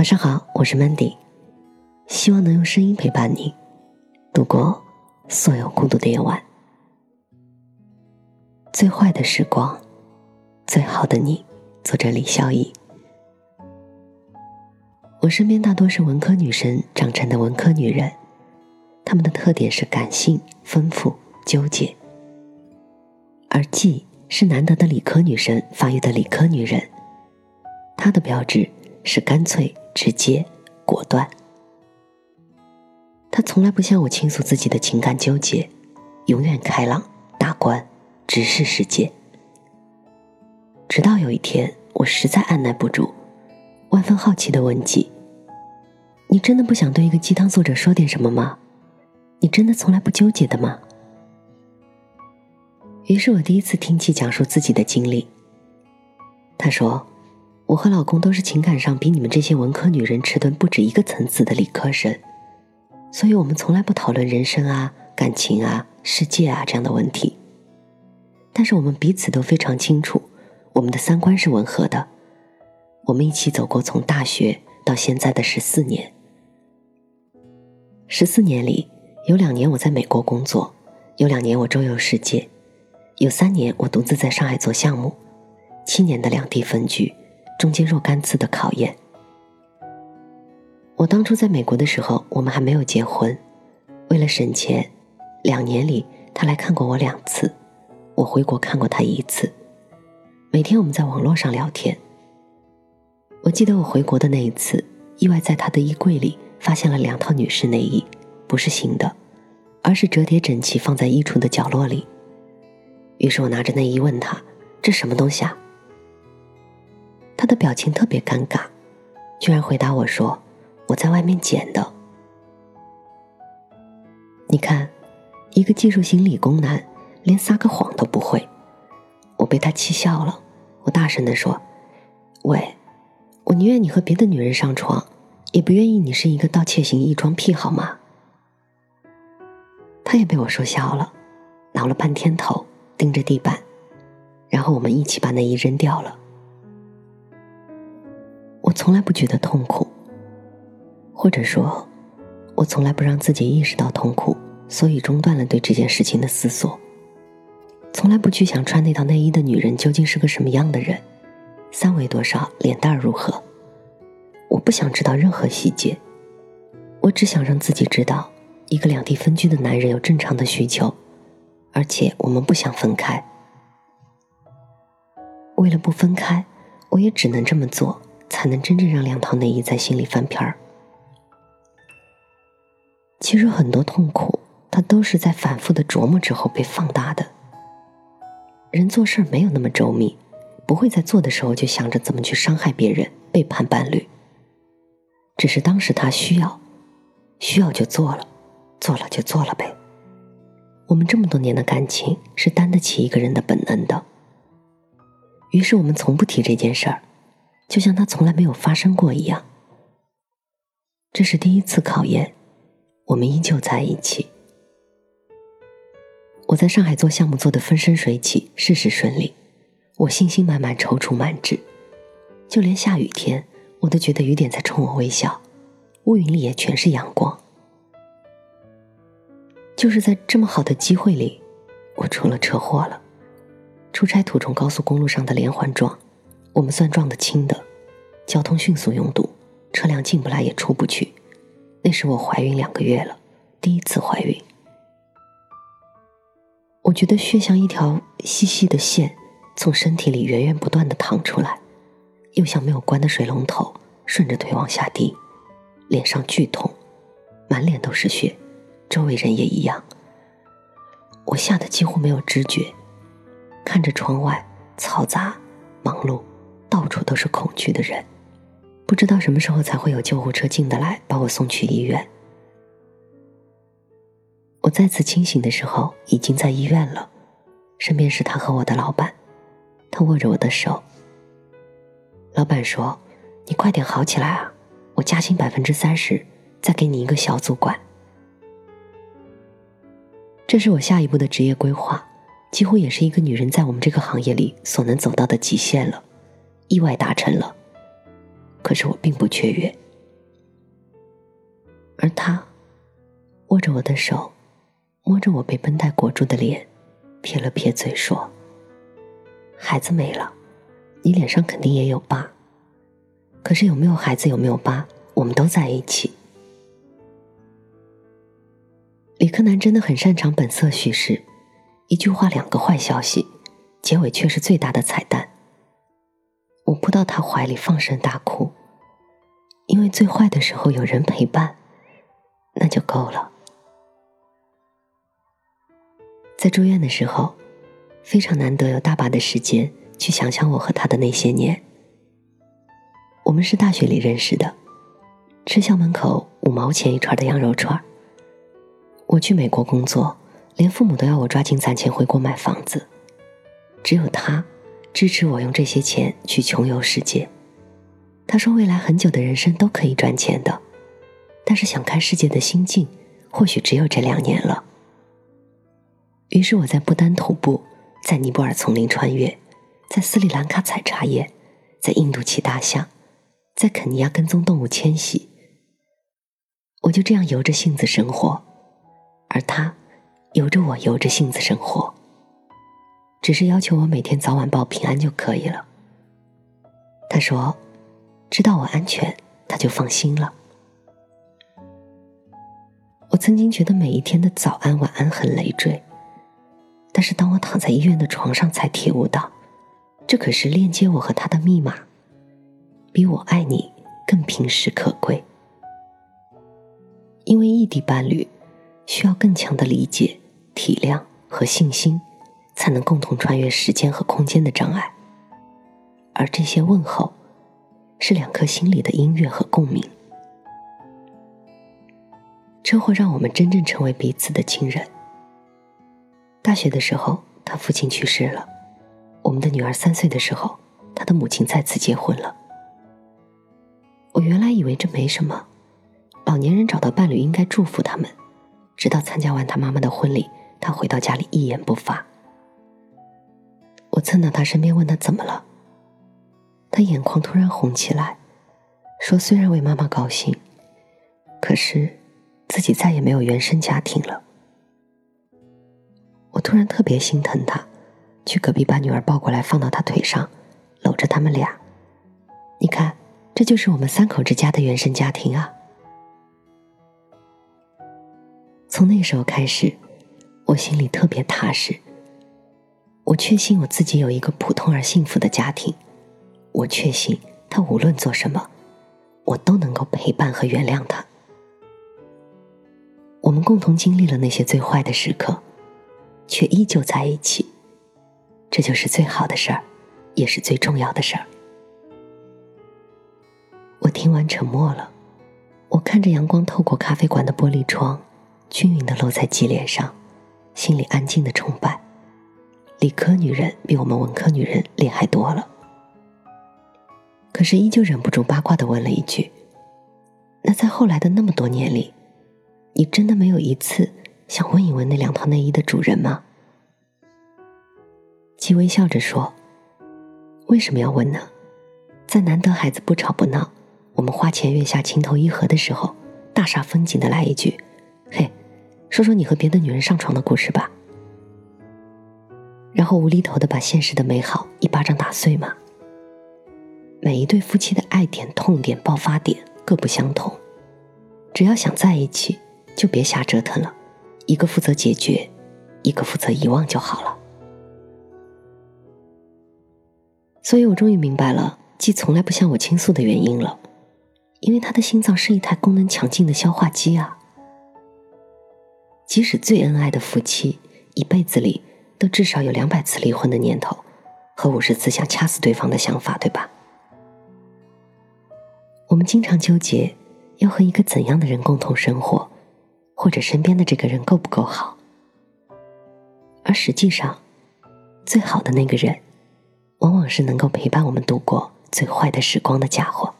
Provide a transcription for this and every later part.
晚上好，我是 Mandy，希望能用声音陪伴你度过所有孤独的夜晚。最坏的时光，最好的你。作者李孝义。我身边大多是文科女生长成的文科女人，她们的特点是感性、丰富、纠结；而季是难得的理科女生发育的理科女人，她的标志是干脆。直接、果断。他从来不向我倾诉自己的情感纠结，永远开朗、大观、直视世界。直到有一天，我实在按耐不住，万分好奇的问起：“你真的不想对一个鸡汤作者说点什么吗？你真的从来不纠结的吗？”于是我第一次听其讲述自己的经历。他说。我和老公都是情感上比你们这些文科女人迟钝不止一个层次的理科生，所以我们从来不讨论人生啊、感情啊、世界啊这样的问题。但是我们彼此都非常清楚，我们的三观是吻合的。我们一起走过从大学到现在的十四年，十四年里有两年我在美国工作，有两年我周游世界，有三年我独自在上海做项目，七年的两地分居。中间若干次的考验。我当初在美国的时候，我们还没有结婚。为了省钱，两年里他来看过我两次，我回国看过他一次。每天我们在网络上聊天。我记得我回国的那一次，意外在他的衣柜里发现了两套女士内衣，不是新的，而是折叠整齐放在衣橱的角落里。于是我拿着内衣问他：“这什么东西啊？”他的表情特别尴尬，居然回答我说：“我在外面捡的。”你看，一个技术型理工男连撒个谎都不会，我被他气笑了。我大声的说：“喂，我宁愿你和别的女人上床，也不愿意你是一个盗窃型异装癖，好吗？”他也被我说笑了，挠了半天头，盯着地板，然后我们一起把内衣扔掉了。我从来不觉得痛苦，或者说，我从来不让自己意识到痛苦，所以中断了对这件事情的思索。从来不去想穿那套内衣的女人究竟是个什么样的人，三围多少，脸蛋如何。我不想知道任何细节，我只想让自己知道，一个两地分居的男人有正常的需求，而且我们不想分开。为了不分开，我也只能这么做。才能真正让两套内衣在心里翻篇儿。其实很多痛苦，它都是在反复的琢磨之后被放大的。人做事没有那么周密，不会在做的时候就想着怎么去伤害别人、背叛伴侣。只是当时他需要，需要就做了，做了就做了呗。我们这么多年的感情是担得起一个人的本能的。于是我们从不提这件事儿。就像他从来没有发生过一样。这是第一次考验，我们依旧在一起。我在上海做项目做得风生水起，事事顺利，我信心满满，踌躇满志。就连下雨天，我都觉得雨点在冲我微笑，乌云里也全是阳光。就是在这么好的机会里，我出了车祸了。出差途中高速公路上的连环撞。我们算撞得轻的，交通迅速拥堵，车辆进不来也出不去。那时我怀孕两个月了，第一次怀孕。我觉得血像一条细细的线，从身体里源源不断的淌出来，又像没有关的水龙头，顺着腿往下滴，脸上剧痛，满脸都是血，周围人也一样。我吓得几乎没有知觉，看着窗外嘈杂忙碌。到处都是恐惧的人，不知道什么时候才会有救护车进得来，把我送去医院。我再次清醒的时候，已经在医院了，身边是他和我的老板，他握着我的手。老板说：“你快点好起来啊，我加薪百分之三十，再给你一个小组管。”这是我下一步的职业规划，几乎也是一个女人在我们这个行业里所能走到的极限了。意外达成了，可是我并不雀跃，而他握着我的手，摸着我被绷带裹住的脸，撇了撇嘴说：“孩子没了，你脸上肯定也有疤。可是有没有孩子，有没有疤，我们都在一起。”李克南真的很擅长本色叙事，一句话两个坏消息，结尾却是最大的彩蛋。我扑到他怀里放声大哭，因为最坏的时候有人陪伴，那就够了。在住院的时候，非常难得有大把的时间去想想我和他的那些年。我们是大学里认识的，吃校门口五毛钱一串的羊肉串。我去美国工作，连父母都要我抓紧攒钱回国买房子。只有他支持我用这些钱去穷游世界。他说未来很久的人生都可以赚钱的，但是想看世界的心境或许只有这两年了。于是我在不丹徒步，在尼泊尔丛林穿越，在斯里兰卡采茶叶，在印度骑大象，在肯尼亚跟踪动物迁徙。我就这样由着性子生活。而他，由着我由着性子生活，只是要求我每天早晚报平安就可以了。他说，知道我安全，他就放心了。我曾经觉得每一天的早安晚安很累赘，但是当我躺在医院的床上，才体悟到，这可是链接我和他的密码，比我爱你更平实可贵。因为异地伴侣。需要更强的理解、体谅和信心，才能共同穿越时间和空间的障碍。而这些问候，是两颗心里的音乐和共鸣。车祸让我们真正成为彼此的亲人。大学的时候，他父亲去世了；我们的女儿三岁的时候，他的母亲再次结婚了。我原来以为这没什么，老年人找到伴侣应该祝福他们。直到参加完他妈妈的婚礼，他回到家里一言不发。我蹭到他身边问他怎么了，他眼眶突然红起来，说：“虽然为妈妈高兴，可是自己再也没有原生家庭了。”我突然特别心疼他，去隔壁把女儿抱过来放到他腿上，搂着他们俩。你看，这就是我们三口之家的原生家庭啊。从那时候开始，我心里特别踏实。我确信我自己有一个普通而幸福的家庭，我确信他无论做什么，我都能够陪伴和原谅他。我们共同经历了那些最坏的时刻，却依旧在一起，这就是最好的事儿，也是最重要的事儿。我听完沉默了，我看着阳光透过咖啡馆的玻璃窗。均匀的落在鸡脸上，心里安静的崇拜。理科女人比我们文科女人厉害多了，可是依旧忍不住八卦的问了一句：“那在后来的那么多年里，你真的没有一次想问一问那两套内衣的主人吗？”鸡微笑着说：“为什么要问呢？在难得孩子不吵不闹，我们花前月下情投意合的时候，大煞风景的来一句，嘿。”说说你和别的女人上床的故事吧，然后无厘头的把现实的美好一巴掌打碎吗？每一对夫妻的爱点、痛点、爆发点各不相同，只要想在一起，就别瞎折腾了，一个负责解决，一个负责遗忘就好了。所以我终于明白了，季从来不向我倾诉的原因了，因为他的心脏是一台功能强劲的消化机啊。即使最恩爱的夫妻，一辈子里都至少有两百次离婚的念头，和五十次想掐死对方的想法，对吧？我们经常纠结要和一个怎样的人共同生活，或者身边的这个人够不够好，而实际上，最好的那个人，往往是能够陪伴我们度过最坏的时光的家伙。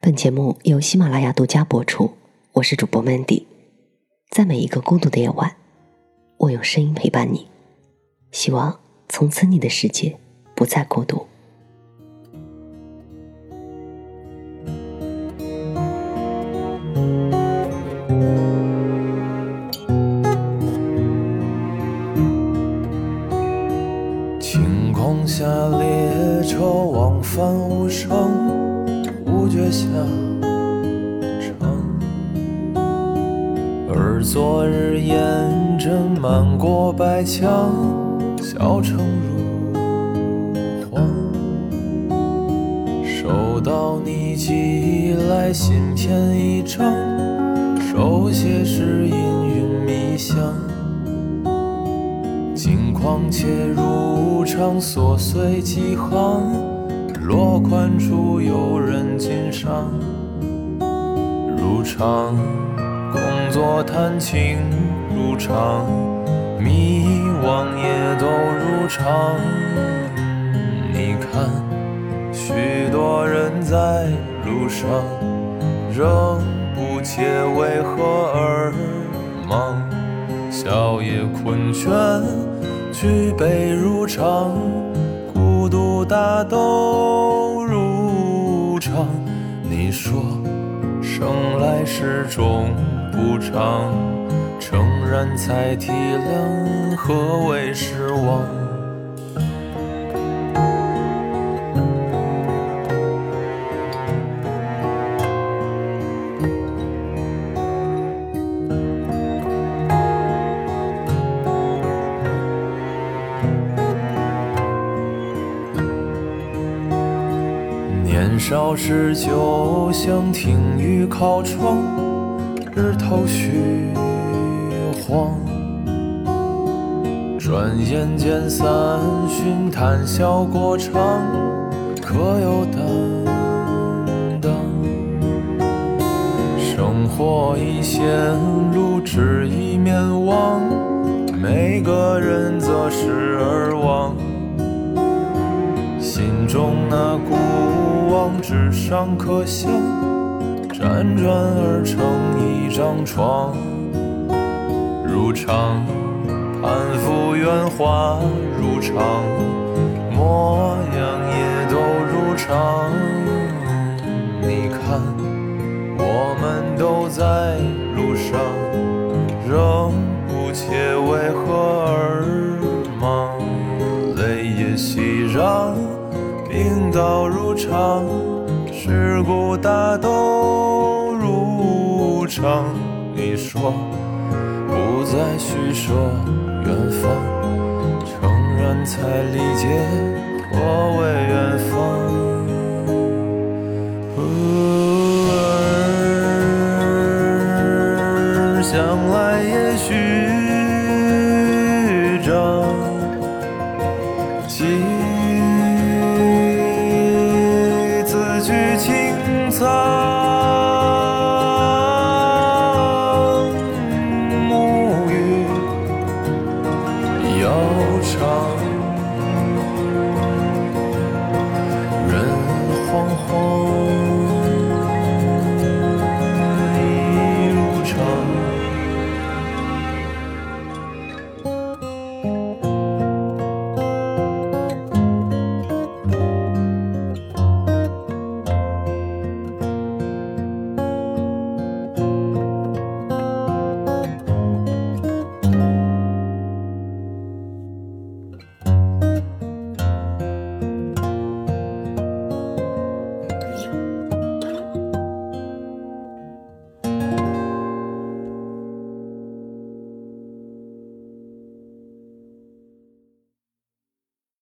本节目由喜马拉雅独家播出，我是主播 Mandy。在每一个孤独的夜晚，我用声音陪伴你，希望从此你的世界不再孤独。晴空下，列车往返无声无绝响。而昨日烟尘漫过白墙，小城如荒。收到你寄来信片一张，手写是氤氲迷香。近况且如常，琐碎几行，落款处有人敬上。如常，作谈情如常，迷惘也都如常。你看，许多人在路上，仍不解为何而忙。笑夜困倦，举杯如常，孤独大斗如常。你说生来是种不长，诚然才体谅何为失望。年少时就想听雨靠窗，日头虚晃。转眼间三巡，谈笑过场，可有担当？生活已陷入，只一面望，每个人择时而忘。心中那古往，纸上刻下，辗转而成一张床。如常，攀附圆滑如常，模样也都如常。你看，我们都在路上，仍不解为何而忙，泪也熙攘。病倒如常，世故大都成。你说不再叙说远方，承认才理解我为远方。